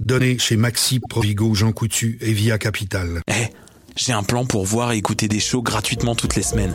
Donnée chez Maxi, Provigo, Jean Coutu et Via Capital. Eh, j'ai un plan pour voir et écouter des shows gratuitement toutes les semaines.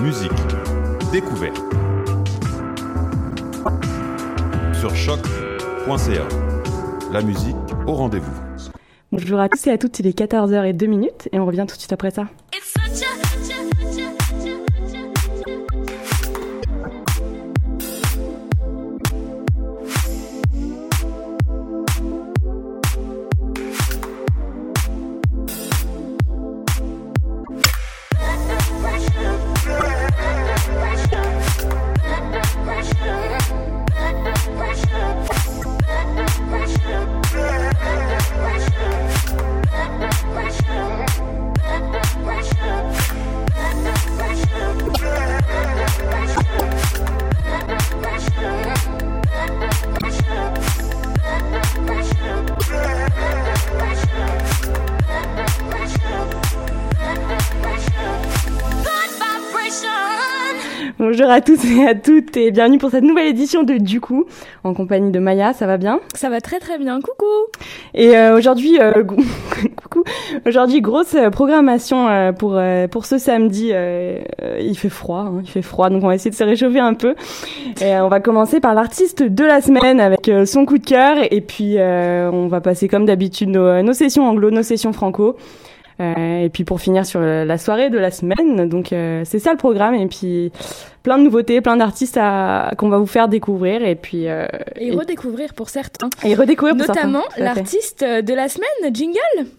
musique, découverte. Sur choc.ca. La musique au rendez-vous. Bonjour à tous et à toutes, il est 14h02 et on revient tout de suite après ça. Tous et à toutes et bienvenue pour cette nouvelle édition de Du coup en compagnie de Maya, ça va bien? Ça va très très bien, coucou Et euh, aujourd'hui, euh, coucou, aujourd'hui grosse euh, programmation euh, pour euh, pour ce samedi. il fait froid, hein, il fait froid, donc on va essayer de se réchauffer un peu. Et on va commencer par l'artiste de la semaine avec son coup de cœur et puis on va passer comme d'habitude nos, nos sessions anglo, nos sessions franco. Euh, et puis pour finir sur la soirée de la semaine, donc euh, c'est ça le programme. Et puis plein de nouveautés, plein d'artistes qu'on va vous faire découvrir et puis euh, et, redécouvrir pour certains. Et redécouvrir pour notamment l'artiste de la semaine, Jingle.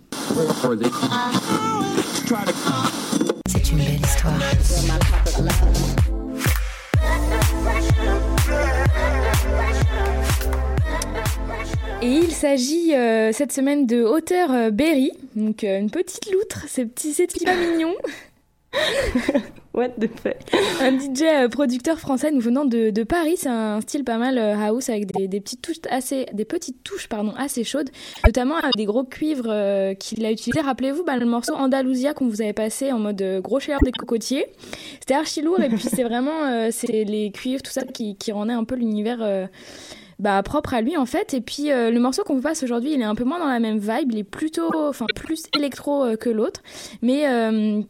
C'est une belle histoire. Et il s'agit euh, cette semaine de Auteur euh, Berry, donc euh, une petite loutre, c'est petit, c'est petit pas mignon. What the fuck? Un DJ producteur français nous venant de, de Paris, c'est un style pas mal house avec des, des, petites touches assez, des petites touches pardon assez chaudes, notamment avec des gros cuivres qu'il a utilisé. Rappelez-vous bah, le morceau Andalusia qu'on vous avait passé en mode gros chaleur des cocotiers. C'était archi lourd et puis c'est vraiment c'est les cuivres tout ça qui, qui rendait un peu l'univers bah, propre à lui en fait. Et puis euh, le morceau qu'on vous passe aujourd'hui, il est un peu moins dans la même vibe, il est plutôt, enfin plus électro euh, que l'autre, mais euh,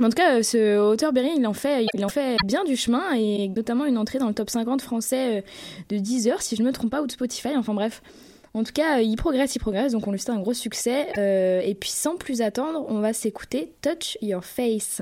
en tout cas, ce auteur Berry, il en fait, il en fait bien du chemin et notamment une entrée dans le top 50 français de 10 heures, si je me trompe pas, ou de Spotify. Enfin bref. En tout cas, il progresse, il progresse, donc on lui souhaite un gros succès. et puis sans plus attendre, on va s'écouter Touch Your Face.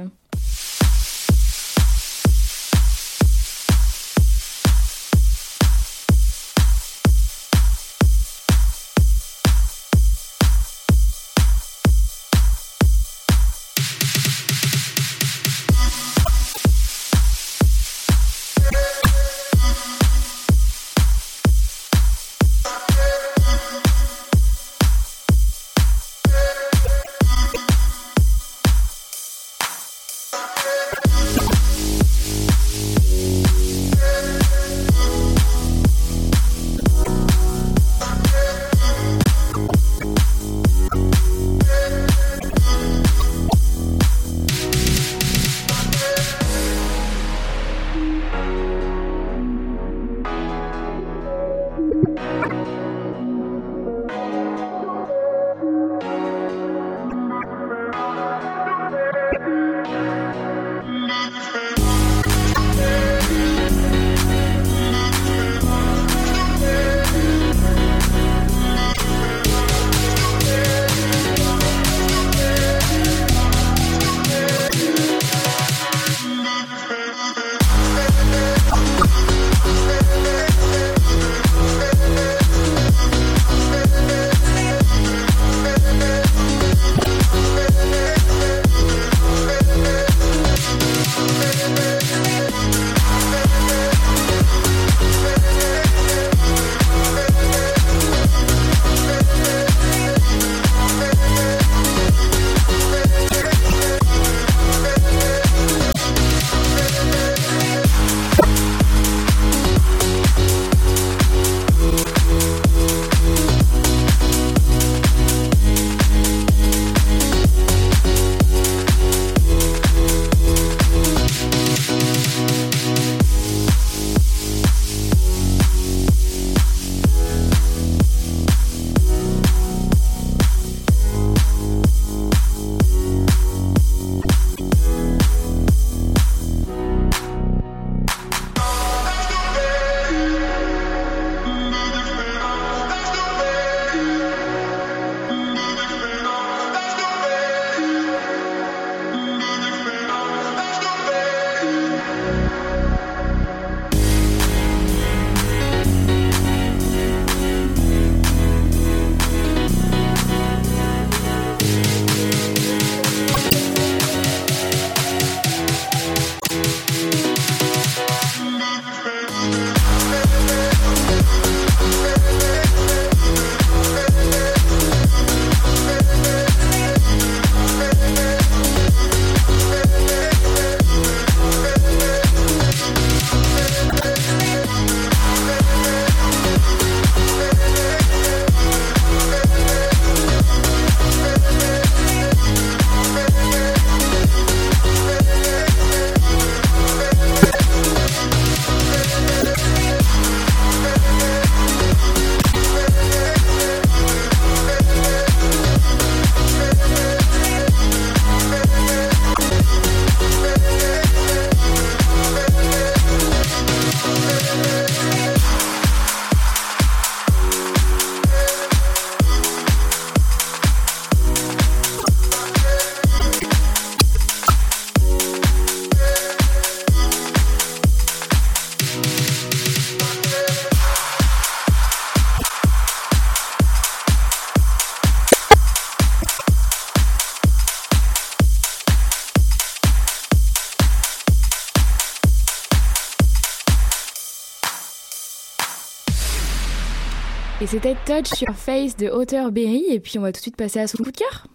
C'était Touch Your Face de Auteur Berry. Et puis on va tout de suite passer à son coup de cœur.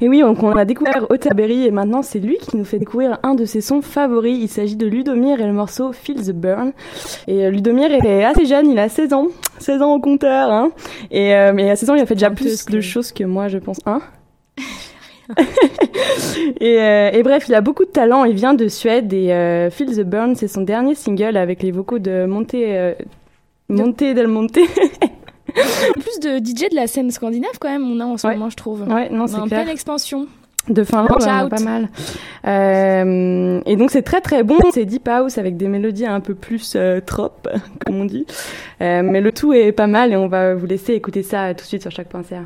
Et oui, donc on a découvert Berry et maintenant c'est lui qui nous fait découvrir un de ses sons favoris. Il s'agit de Ludomir et le morceau Feel the Burn. Et euh, Ludomir est assez jeune, il a 16 ans. 16 ans au compteur, hein. Et euh, mais à 16 ans, il a fait déjà plus de choses que moi, je pense. Hein? et, euh, et, bref, il a beaucoup de talent. Il vient de Suède et euh, Feel the Burn, c'est son dernier single avec les vocaux de Monte, euh, Monte del Monte. plus de DJ de la scène scandinave quand même, on a en ce moment, je trouve. Ouais, non, c'est clair. pleine expansion. De Finlande, on pas mal. Euh, et donc c'est très très bon. C'est deep house avec des mélodies un peu plus euh, trop, comme on dit. Euh, mais le tout est pas mal et on va vous laisser écouter ça tout de suite sur chaque pensée.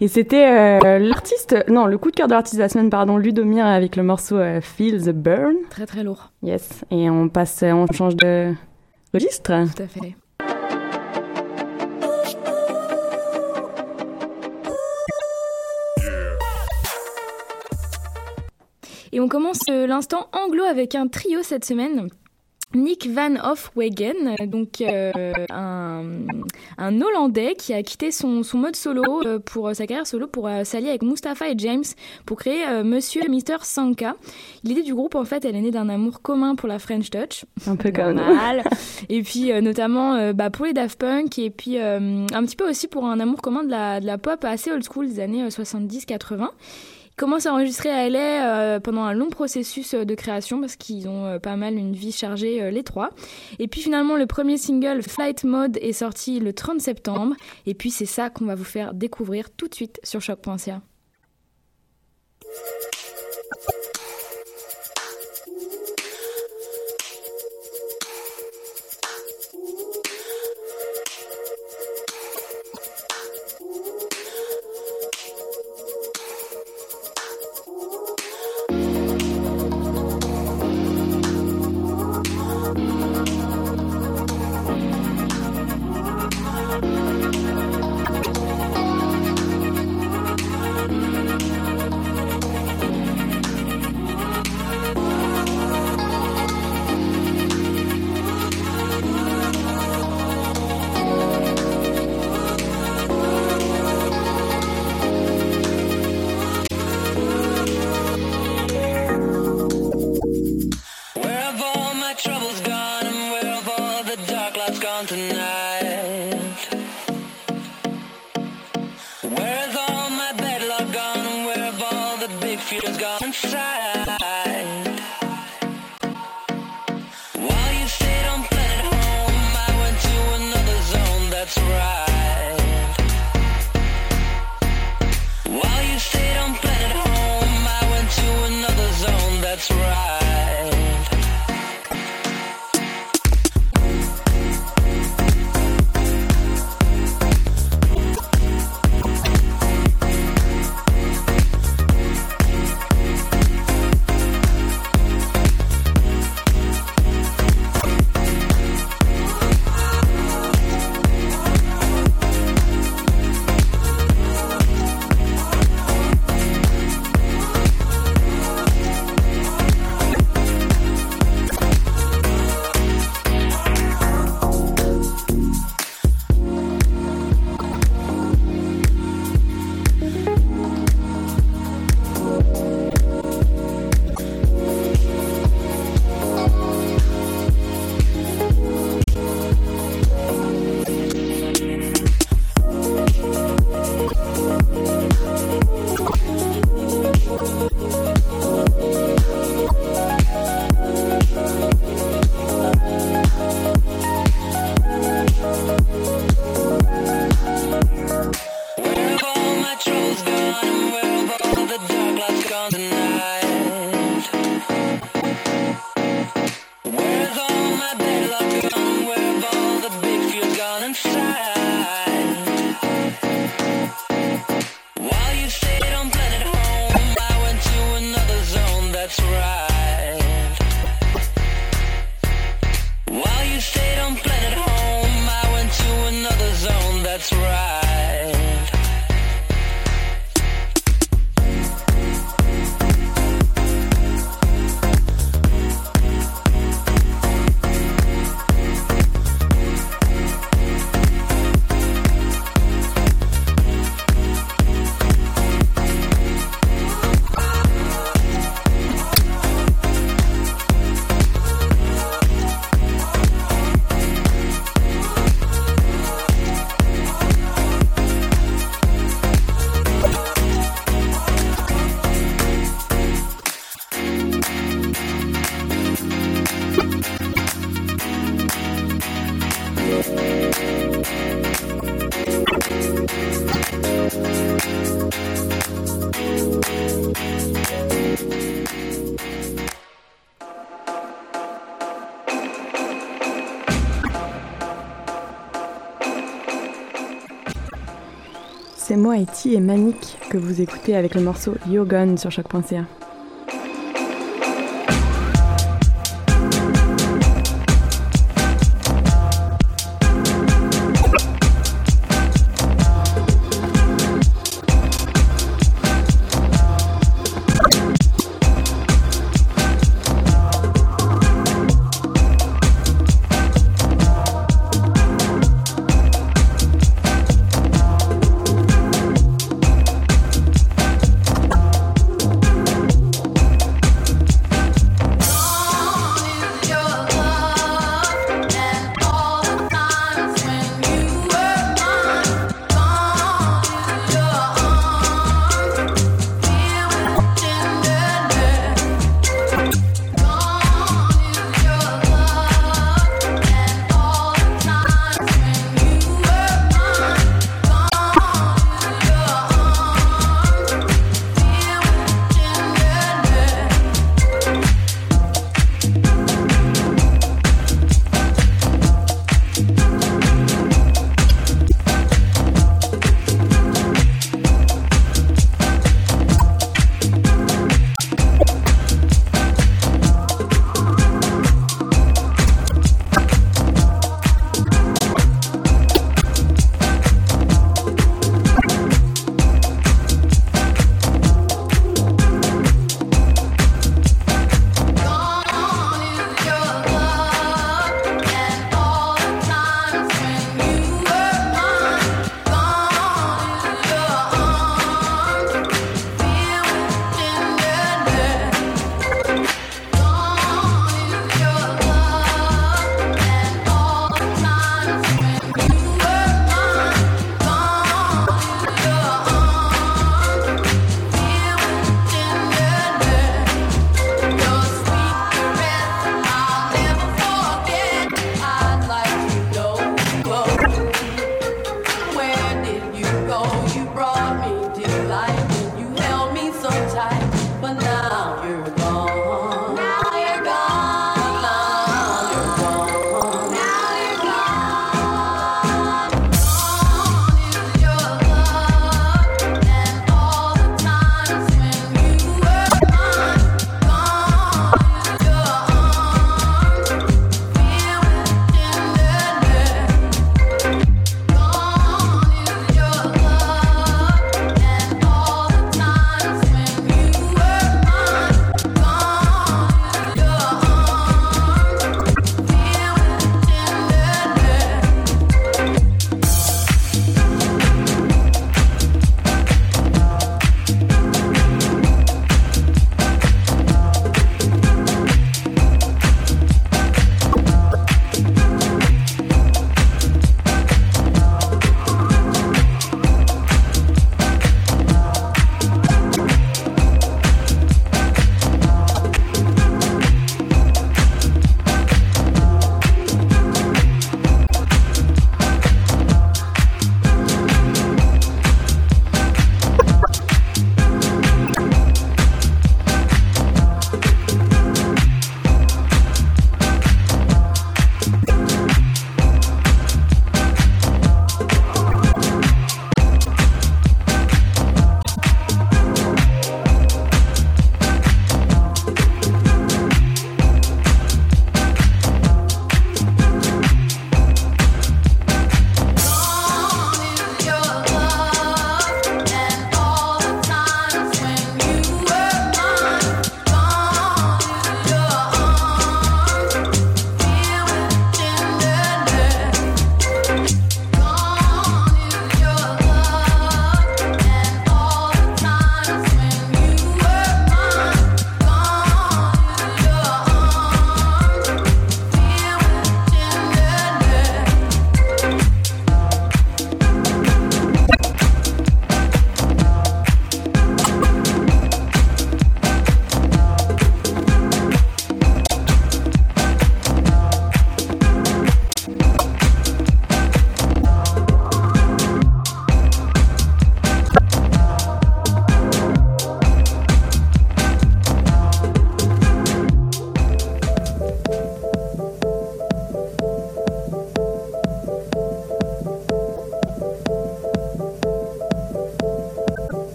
Et c'était euh, l'artiste, non, le coup de cœur de l'artiste de la semaine, pardon, Ludomir avec le morceau euh, Feel the Burn. Très très lourd. Yes. Et on passe, on change de registre. Tout à fait. Et on commence euh, l'instant anglo avec un trio cette semaine. Nick Van Hofwegen, donc euh, un, un, Hollandais qui a quitté son, son mode solo euh, pour sa carrière solo pour euh, s'allier avec Mustapha et James pour créer Monsieur et Mister Sanka. L'idée du groupe en fait, elle est née d'un amour commun pour la French Touch, un peu comme mal, et puis notamment bah, pour les Daft Punk et puis un petit peu aussi pour un amour commun de la, de la pop assez old school des années 70-80 commence à enregistrer à LA euh, pendant un long processus euh, de création parce qu'ils ont euh, pas mal une vie chargée les trois. Et puis finalement le premier single Flight Mode est sorti le 30 septembre et puis c'est ça qu'on va vous faire découvrir tout de suite sur choc.ca. Moi, Eti et Manique que vous écoutez avec le morceau Yogon sur choc.ca.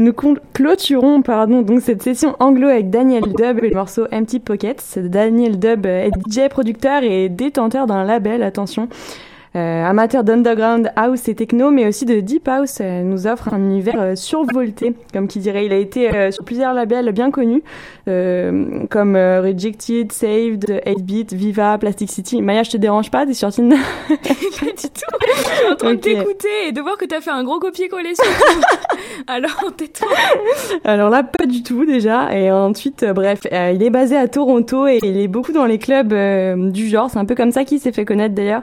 Nous clôturons pardon, donc cette session anglo avec Daniel Dub et le morceau Empty Pockets. Daniel Dub est DJ, producteur et détenteur d'un label, attention, amateur d'underground house et techno, mais aussi de deep house, euh, nous offre un univers euh, survolté, comme qui dirait. Il a été sur plusieurs labels bien connus, comme Rejected, Saved, 8-Bit, Viva, Plastic City. Maya, je te dérange pas T'es sur Tinder Pas du tout. Je suis en train de t'écouter et de voir que t'as fait un gros copier-coller sur tout. Alors, tais-toi. Alors là, pas du tout déjà. Et ensuite, bref, il est basé à Toronto et il est beaucoup dans les clubs du genre. C'est un peu comme ça qu'il s'est fait connaître d'ailleurs.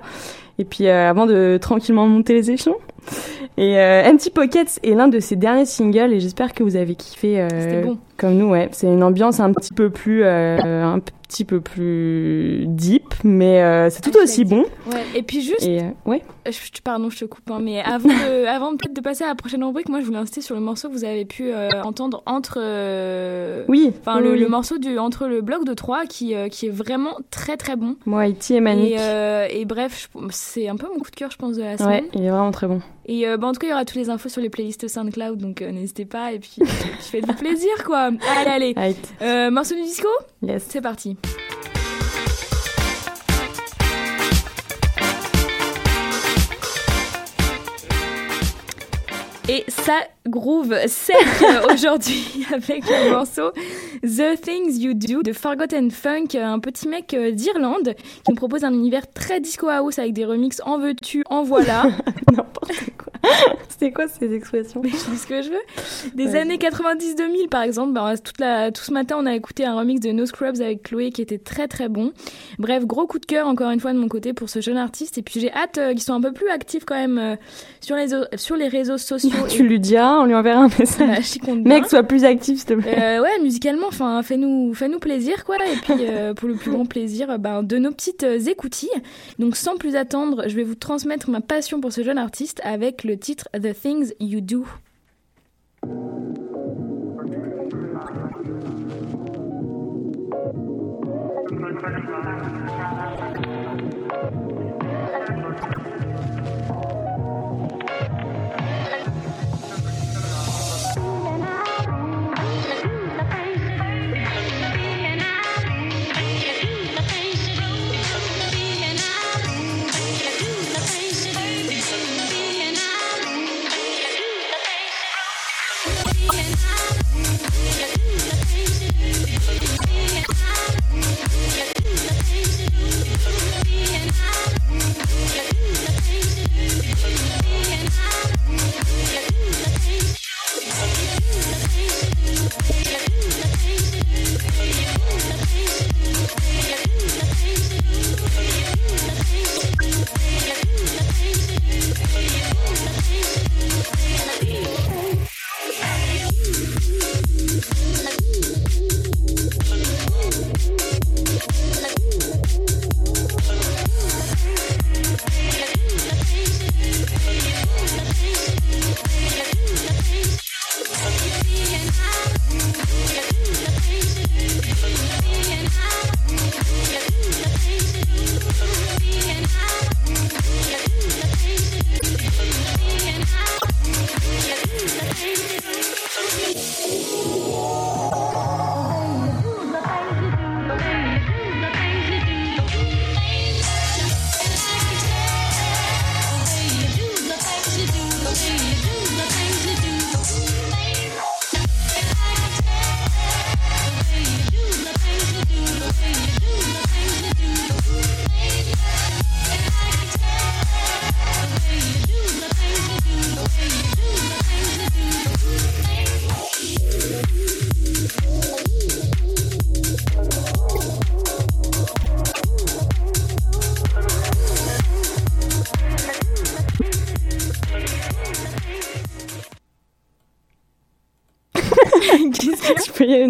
Et puis euh, avant de tranquillement monter les échelons. Et euh, Empty Pockets est l'un de ses derniers singles et j'espère que vous avez kiffé euh, bon. Comme nous. Ouais, c'est une ambiance un petit peu plus euh, un petit peu plus deep, mais euh, c'est tout aussi bon. Ouais. Et puis juste, et, ouais. Je, pardon, je te coupe, hein, mais avant de, avant peut-être de passer à la prochaine rubrique, moi je voulais insister sur le morceau que vous avez pu entendre entre. oui. Enfin le, le, morceau du entre le bloc de 3 qui qui est vraiment très très bon. Moi, Iti et Manic. Et, et bref, c'est un peu mon coup de cœur, je pense, de la semaine. Ouais, il est vraiment très bon. Et euh, bah, en tout cas, il y aura toutes les infos sur les playlists SoundCloud, donc euh, n'hésitez pas. Et puis, faites-vous plaisir, quoi. Allez, allez. Euh, morceau du disco? Yes. C'est parti. Et ça groove sec aujourd'hui avec le morceau The Things You Do de Forgotten Funk, un petit mec d'Irlande qui nous propose un univers très disco house avec des remixes en veux-tu, en voilà. N'importe quoi. C'était quoi ces expressions je dis ce que je veux. Des années 90-2000 par exemple. Bah, toute la, tout ce matin, on a écouté un remix de No Scrubs avec Chloé qui était très très bon. Bref, gros coup de cœur encore une fois de mon côté pour ce jeune artiste. Et puis j'ai hâte euh, qu'ils soient un peu plus actifs quand même euh, sur, les, sur les réseaux sociaux. tu lui diras, on lui enverra un message. Bah, Mec, sois plus actif s'il te plaît. Euh, ouais, musicalement, enfin, fais-nous fais -nous plaisir quoi. Et puis euh, pour le plus grand plaisir ben, de nos petites écoutilles. Donc sans plus attendre, je vais vous transmettre ma passion pour ce jeune artiste avec le titre The Things You Do.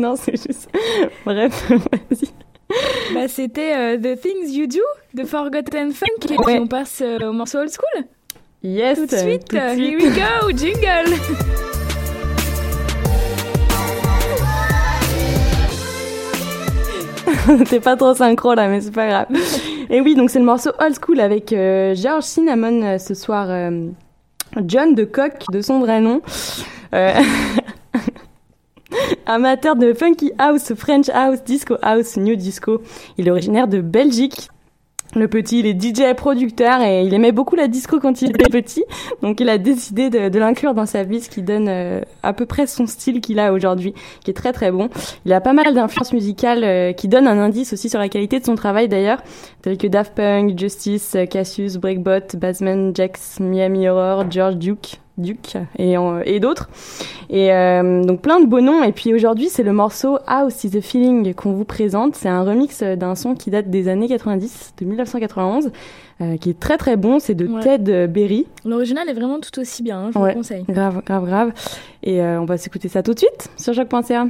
Non, c'est juste. Bref, vas-y. Bah, c'était euh, The Things You Do de Forgotten Funk. Et puis on passe euh, au morceau old school. Yes. Tout de suite. Tout de uh, suite. Here we go, jingle. T'es pas trop synchro là, mais c'est pas grave. Et oui, donc c'est le morceau old school avec euh, George Cinnamon euh, ce soir. euh, John de Coq, de son vrai nom. Euh, Amateur de funky house, French house, disco house, new disco. Il est originaire de Belgique. Le petit, il est DJ producteur et il aimait beaucoup la disco quand il était petit. Donc il a décidé de, l'inclure dans sa vie, ce qui donne euh, à peu près son style qu'il a aujourd'hui, qui est très très bon. Il a pas mal d'influences musicales euh, qui donnent un indice aussi sur la qualité de son travail d'ailleurs, tels que Daft Punk, Justice, Cassius, Breakbot, Bassman, Jax, Miami Horror, George Duke. Duke et, et d'autres. Et euh, donc plein de beaux noms. Et puis aujourd'hui, c'est le morceau House is a Feeling qu'on vous présente. C'est un remix d'un son qui date des années 90, de 1991, euh, qui est très très bon. C'est de Ouais. Ted Berry. L'original est vraiment tout aussi bien, hein, je vous le conseille. grave, grave, grave. Et euh, on va s'écouter ça tout de suite sur choc.ca.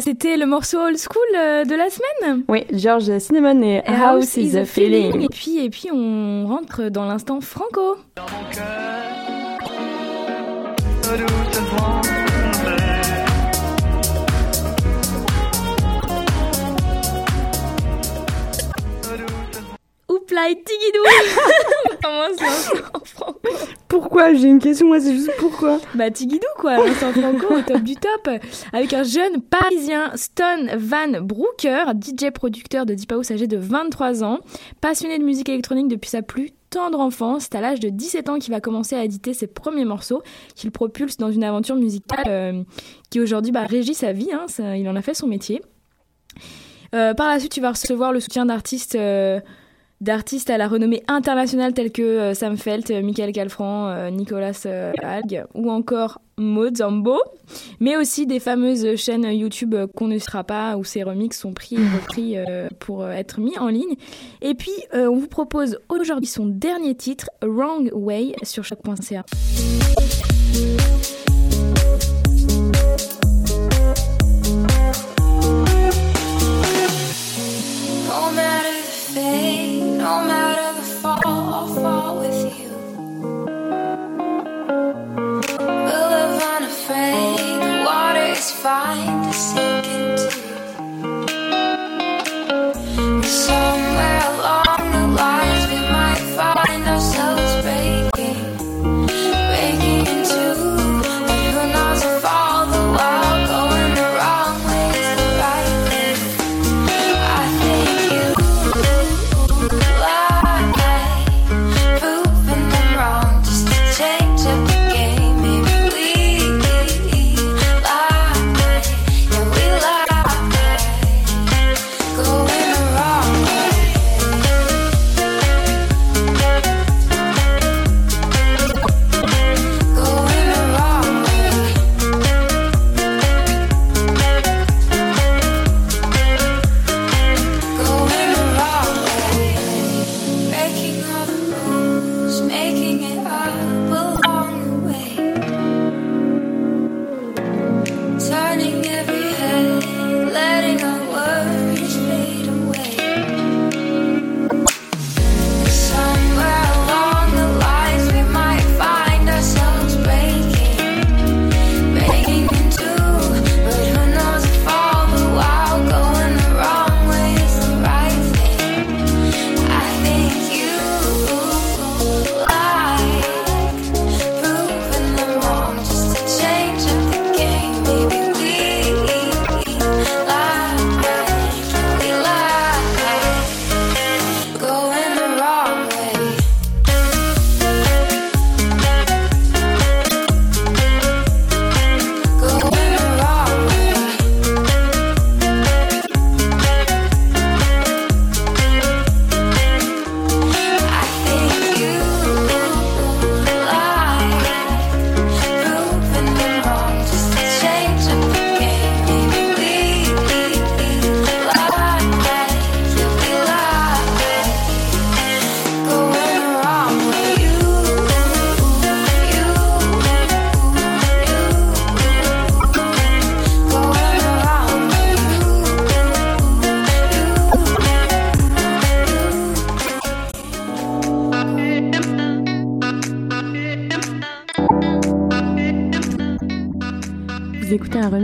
C'était le morceau old school euh, de la semaine. Oui, George Cinnamon et Et House is a Feeling. Et puis, et puis, on rentre dans l'instant franco. Oupla et Tigidou Comment l'instant franco Pourquoi J'ai une question, moi, c'est juste pourquoi. Bah Tigidou quoi, l'instant franco au top du top, avec un jeune parisien, Stone Van Brooker, DJ producteur de Deep House âgé de 23 ans, passionné de musique électronique depuis sa plus tendre enfance, c'est à l'âge de 17 ans qu'il va commencer à éditer ses premiers morceaux, qu'il propulse dans une aventure musicale euh, qui aujourd'hui bah, régit sa vie, hein, ça- il en a fait son métier. Euh, par la suite, tu vas recevoir le soutien d'artistes euh, d'artistes à la renommée internationale tels que euh, Sam Felt, euh, Michael Calfran, euh, Nicolas Alg ou encore Maud Zambo, mais aussi des fameuses chaînes YouTube qu'on ne sera pas où ces remixes sont pris et repris pour être mis en ligne. Et puis, on vous propose aujourd'hui son dernier titre, Wrong Way, sur choc.ca. no matter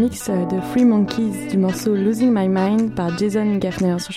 remix euh, de Free Monkeys du morceau Losing My Mind par Jason Gaffner sur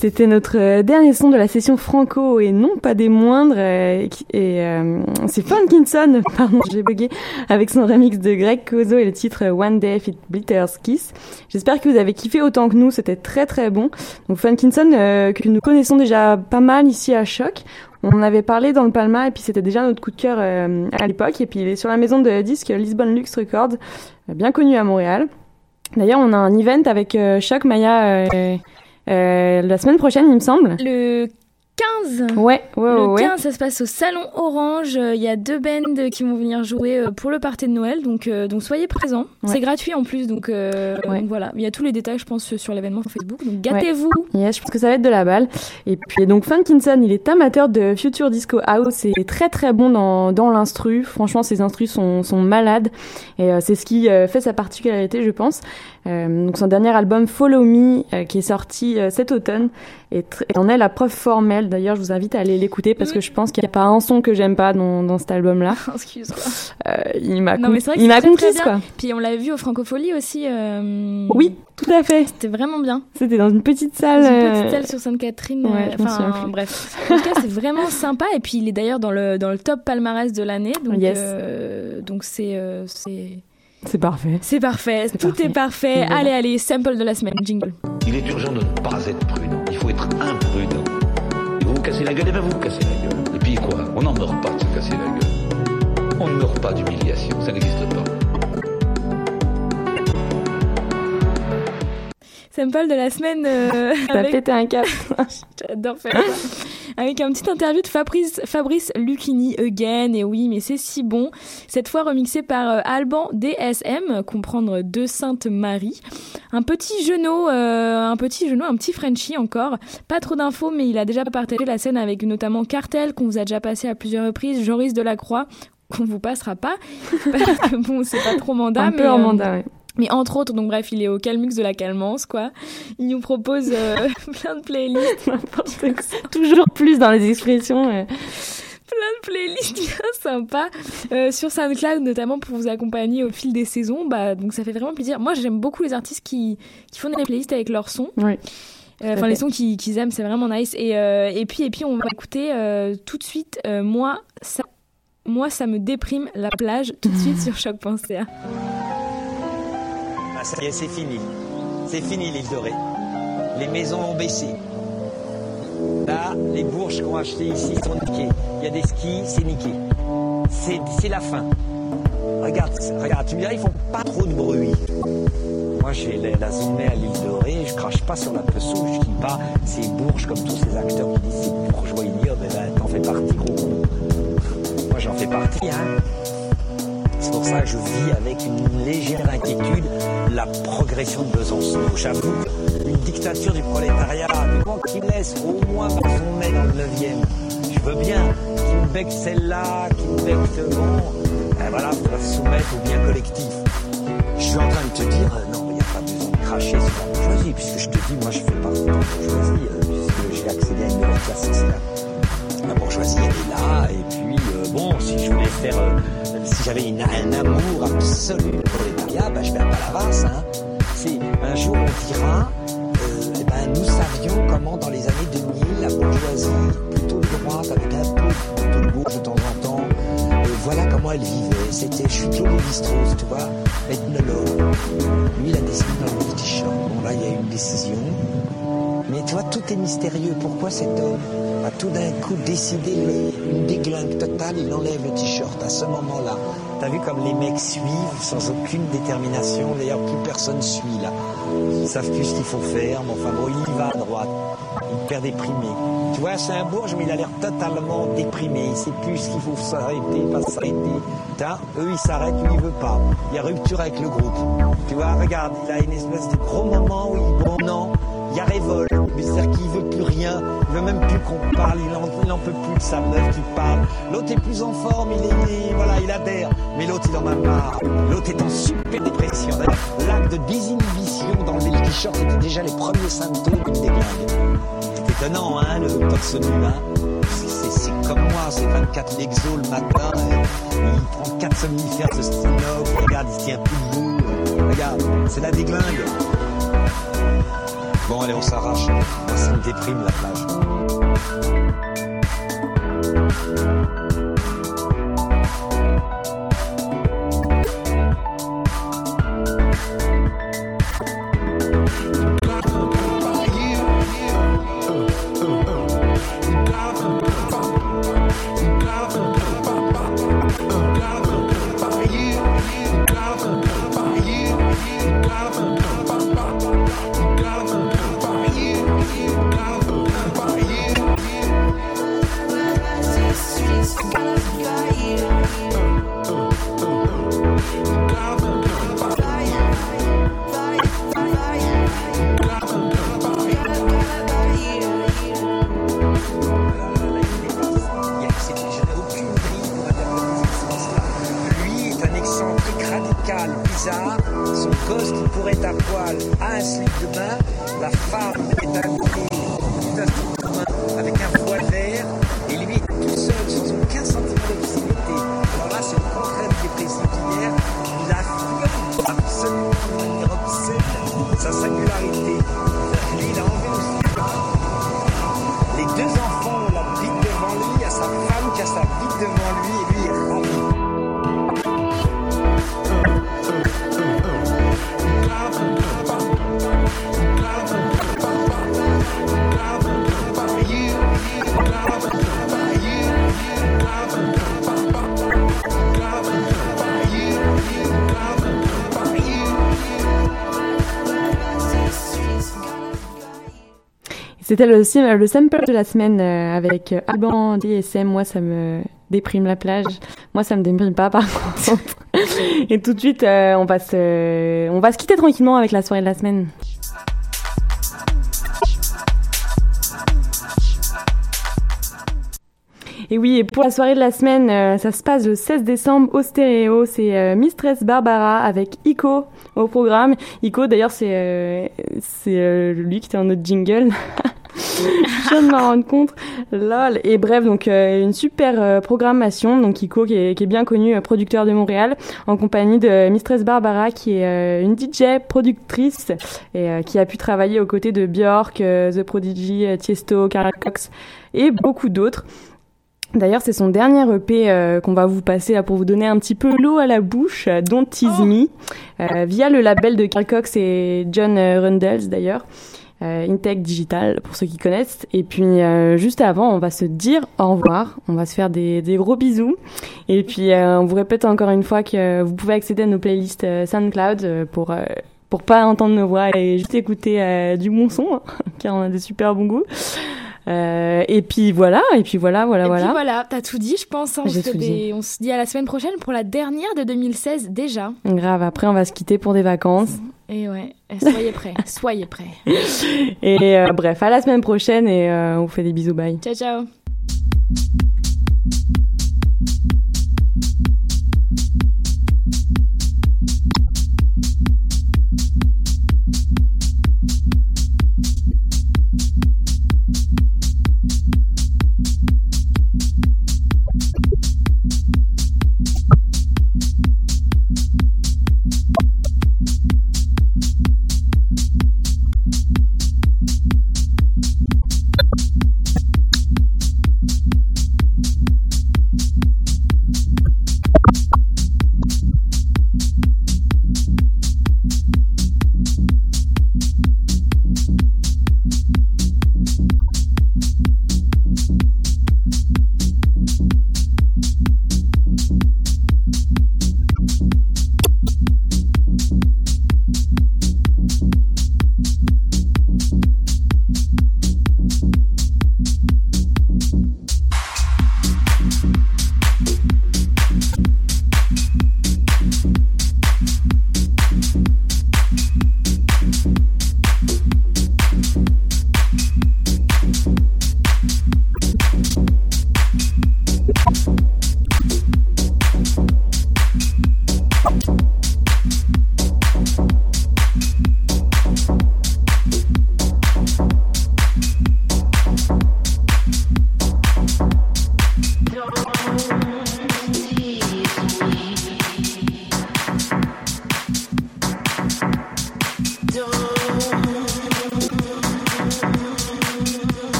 c'était notre euh, dernier son de la session franco et non pas des moindres. euh, Et, euh, c'est Funkinson, pardon, j'ai bugué, avec son remix de Greg Kozo et le titre One Day If It Blitters Kiss. J'espère que vous avez kiffé autant que nous, c'était très très bon. Donc Funkinson, euh, que nous connaissons déjà pas mal ici à Choc. On en avait parlé dans le Palma et puis c'était déjà notre coup de cœur à l'époque. Et puis il est sur la maison de disques Lisbon Lux Records, bien connu à Montréal. D'ailleurs, on a un event avec Choc Maya euh, la semaine prochaine, il me semble. Le 15 Ouais, ouais, Le ouais. 15, ça se passe au Salon Orange. Euh, Il y a deux bands qui vont venir jouer euh, pour le party de Noël, donc, euh, donc soyez présents. Ouais. C'est gratuit en plus, donc, voilà. Il y a tous les détails, je pense, sur l'événement Facebook. Donc gâtez-vous. Yes, je pense que ça va être de la balle. Et puis donc Funkinson, il est amateur de future disco house et très très bon dans, dans l'instru. Franchement, ses instrus sont, sont malades et c'est ce qui fait sa particularité, je pense. Euh, donc son dernier album Follow Me, euh, qui est sorti euh, cet automne, et, et en est la preuve formelle. D'ailleurs, je vous invite à aller l'écouter parce que je pense qu'il n'y a pas un son que j'aime pas dans, dans cet album-là. Excuse-moi. Il m'a il m'a bien. quoi. Puis on l'a vu au Francofolie aussi. Oui, tout à fait. C'était vraiment bien. C'était dans une petite salle. Dans une petite salle sur Sainte-Catherine. ouais, Enfin, bref. En tout cas, c'est vraiment sympa. Et puis, il est d'ailleurs dans le, dans le top palmarès de l'année. Donc, Yes. euh, donc c'est, euh, c'est, C'est parfait. c'est parfait. Tout parfait. est parfait. Voilà. Allez, allez, sample de la semaine. Jingle. Il est urgent de ne pas être prudent. Il faut être imprudent. Et vous vous cassez la gueule, et ben vous vous cassez la gueule. Et puis quoi? On n'en meurt pas de se casser la gueule. On ne meurt pas d'humiliation, ça n'existe pas. Sample de la semaine. euh, T'as avec- pété un cap. J'adore faire ça. Avec un petit interview de Fabrice, Fabrice Lucchini again. Et oui, mais c'est si bon. Cette fois remixé par euh, Alban DSM, comprendre deux Saintes Marie. Un petit genou, euh, un petit genou, un petit Frenchie encore. Pas trop d'infos, mais il a déjà partagé la scène avec notamment Cartel, qu'on vous a déjà passé à plusieurs reprises, Joris Delacroix, qu'on vous passera pas. Parce que bon, c'est pas trop mandat. un mais, peu en euh, mandat, ouais. Mais entre autres, donc bref, il est au Calmux de la Calmance, quoi. Il nous propose euh, plein de playlists. Toujours plus dans les expressions. euh. plein de playlists bien sympas euh, sur SoundCloud notamment pour vous accompagner au fil des saisons bah donc ça fait vraiment plaisir moi j'aime beaucoup les artistes qui, qui font des playlists avec leurs sons Oui. Euh, enfin les sons qu'ils aiment c'est vraiment nice et, euh, et puis et puis on va écouter tout de suite moi ça moi ça me déprime la plage tout de suite sur choc.ca Ah, c'est fini. C'est fini l'île dorée. Les maisons ont baissé. Là, les bourges qu'on a achetées ici sont niquées. Il y a des skis, c'est niqué. C'est la fin. Regarde, regarde, tu me diras, ils font pas trop de bruit. Moi, j'ai la, la journée à l'île dorée, je crache pas sur la pessoa, je dis pas ces bourges comme tous ces acteurs qui disent c'est bourgeois ignoble, ben, t'en fais partie, gros. Moi, j'en fais partie, hein. C'est pour ça que je vis avec une légère inquiétude la progression de Besançon. J'avoue, une dictature du prolétariat, du moment qu'il laisse au moins Barzonnet dans le 9e, je veux bien qu'il me becque celle-là, qu'il me becque bon. Ben voilà, faut se soumettre au bien collectif. Je suis en train de te dire, euh, non, il n'y a pas besoin de cracher sur la bourgeoisie, puisque je te dis, moi je fais partie de la bourgeoisie, euh, puisque j'ai accédé à une nouvelle classe sociale. La bourgeoisie, elle est là, et puis, euh, bon, si je voulais faire, euh, si j'avais un amour absolu pour le prolétariat, ben, je vais à Palavas, hein. Un jour, on dira, euh, eh ben, nous savions comment, dans les années 2000, la bourgeoisie, plutôt droite, avec un peu de gauche de temps en temps, voilà comment elle vivait. C'était, je suis Claude Lévi-Strauss, tu vois, ethnologue. Lui, il a décidé dans le t-shirt. Bon, là, il y a une décision. Mais tu vois, tout est mystérieux. Pourquoi cet homme? A tout d'un coup décidé une déglingue totale Il enlève le t-shirt à ce moment-là. T'as vu comme les mecs suivent sans aucune détermination. D'ailleurs, plus personne suit là. Ils savent plus ce qu'il faut faire. Mais enfin bon, il y va à droite. Il perd déprimé. Tu vois, c'est un bourge, mais il a l'air totalement déprimé. Il sait plus ce qu'il faut s'arrêter, pas s'arrêter. Eux, ils s'arrêtent, lui, il veut pas. Il y a rupture avec le groupe. Tu vois, regarde, il a une espèce de gros moment où il, bon, non, il y a révolte. Mais C'est-à-dire qu'il veut plus rien. Il veut même plus qu'on parle. Il en, il en peut plus de sa meuf qui parle. L'autre est plus en forme. Il est, il est- voilà, il adhère. Mais l'autre, il en a marre. L'autre est en super dépression. L'acte de désinhibition d'enlever le t-shirt était déjà les premiers symptômes d'une déglingue. C'est étonnant, hein, le torse nu, hein. C'est- comme moi, c'est 24 l'exo le matin. il prend 4 somnifères de Stinov. Regarde, il tient plus debout. Regarde, c'est la déglingue. Bon, allez, on s'arrache. Ça me déprime la plage. C'était le, sample de la semaine euh, avec euh, Alban DSM. Moi, ça me déprime la plage. Moi, ça me déprime pas, par contre. Et tout de suite, euh, on va se, on va se quitter tranquillement avec la soirée de la semaine. Et oui, et pour la soirée de la semaine, ça se passe le 16 décembre au stéréo. C'est Mistress Barbara avec Ico au programme. Ico, d'ailleurs, c'est c'est euh, lui qui était en notre jingle. Je viens de m'en rendre compte. Lol. Et bref, donc euh, une super euh, programmation. Donc Ico, qui est, qui est bien connu, euh, producteur de Montréal, en compagnie de Mistress Barbara, qui est une DJ productrice et qui a pu travailler aux côtés de Björk, The Prodigy, Tiesto, Carl Cox et beaucoup d'autres. D'ailleurs, c'est son dernier EP euh, qu'on va vous passer là pour vous donner un petit peu l'eau à la bouche, euh, Don't Tease Me, euh, via le label de Carl Cox et John Rundles d'ailleurs, Intech Digital pour ceux qui connaissent. Et puis euh, juste avant, on va se dire au revoir, on va se faire des, des gros bisous. Et puis euh, on vous répète encore une fois que vous pouvez accéder à nos playlists euh, SoundCloud euh, pour euh, pour pas entendre nos voix et juste écouter euh, du bon son, car on a des super bons goûts. Euh, et puis voilà, et puis voilà, voilà, Et voilà. puis voilà, t'as tout dit, je pense. hein. On, J'ai se fait tout des- on se dit à la semaine prochaine pour la dernière de 2016 déjà. Grave, après on va se quitter pour des vacances. Et ouais, eh, soyez prêts, soyez prêts. Et euh, bref, à la semaine prochaine et euh, on vous fait des bisous, bye. Ciao, ciao.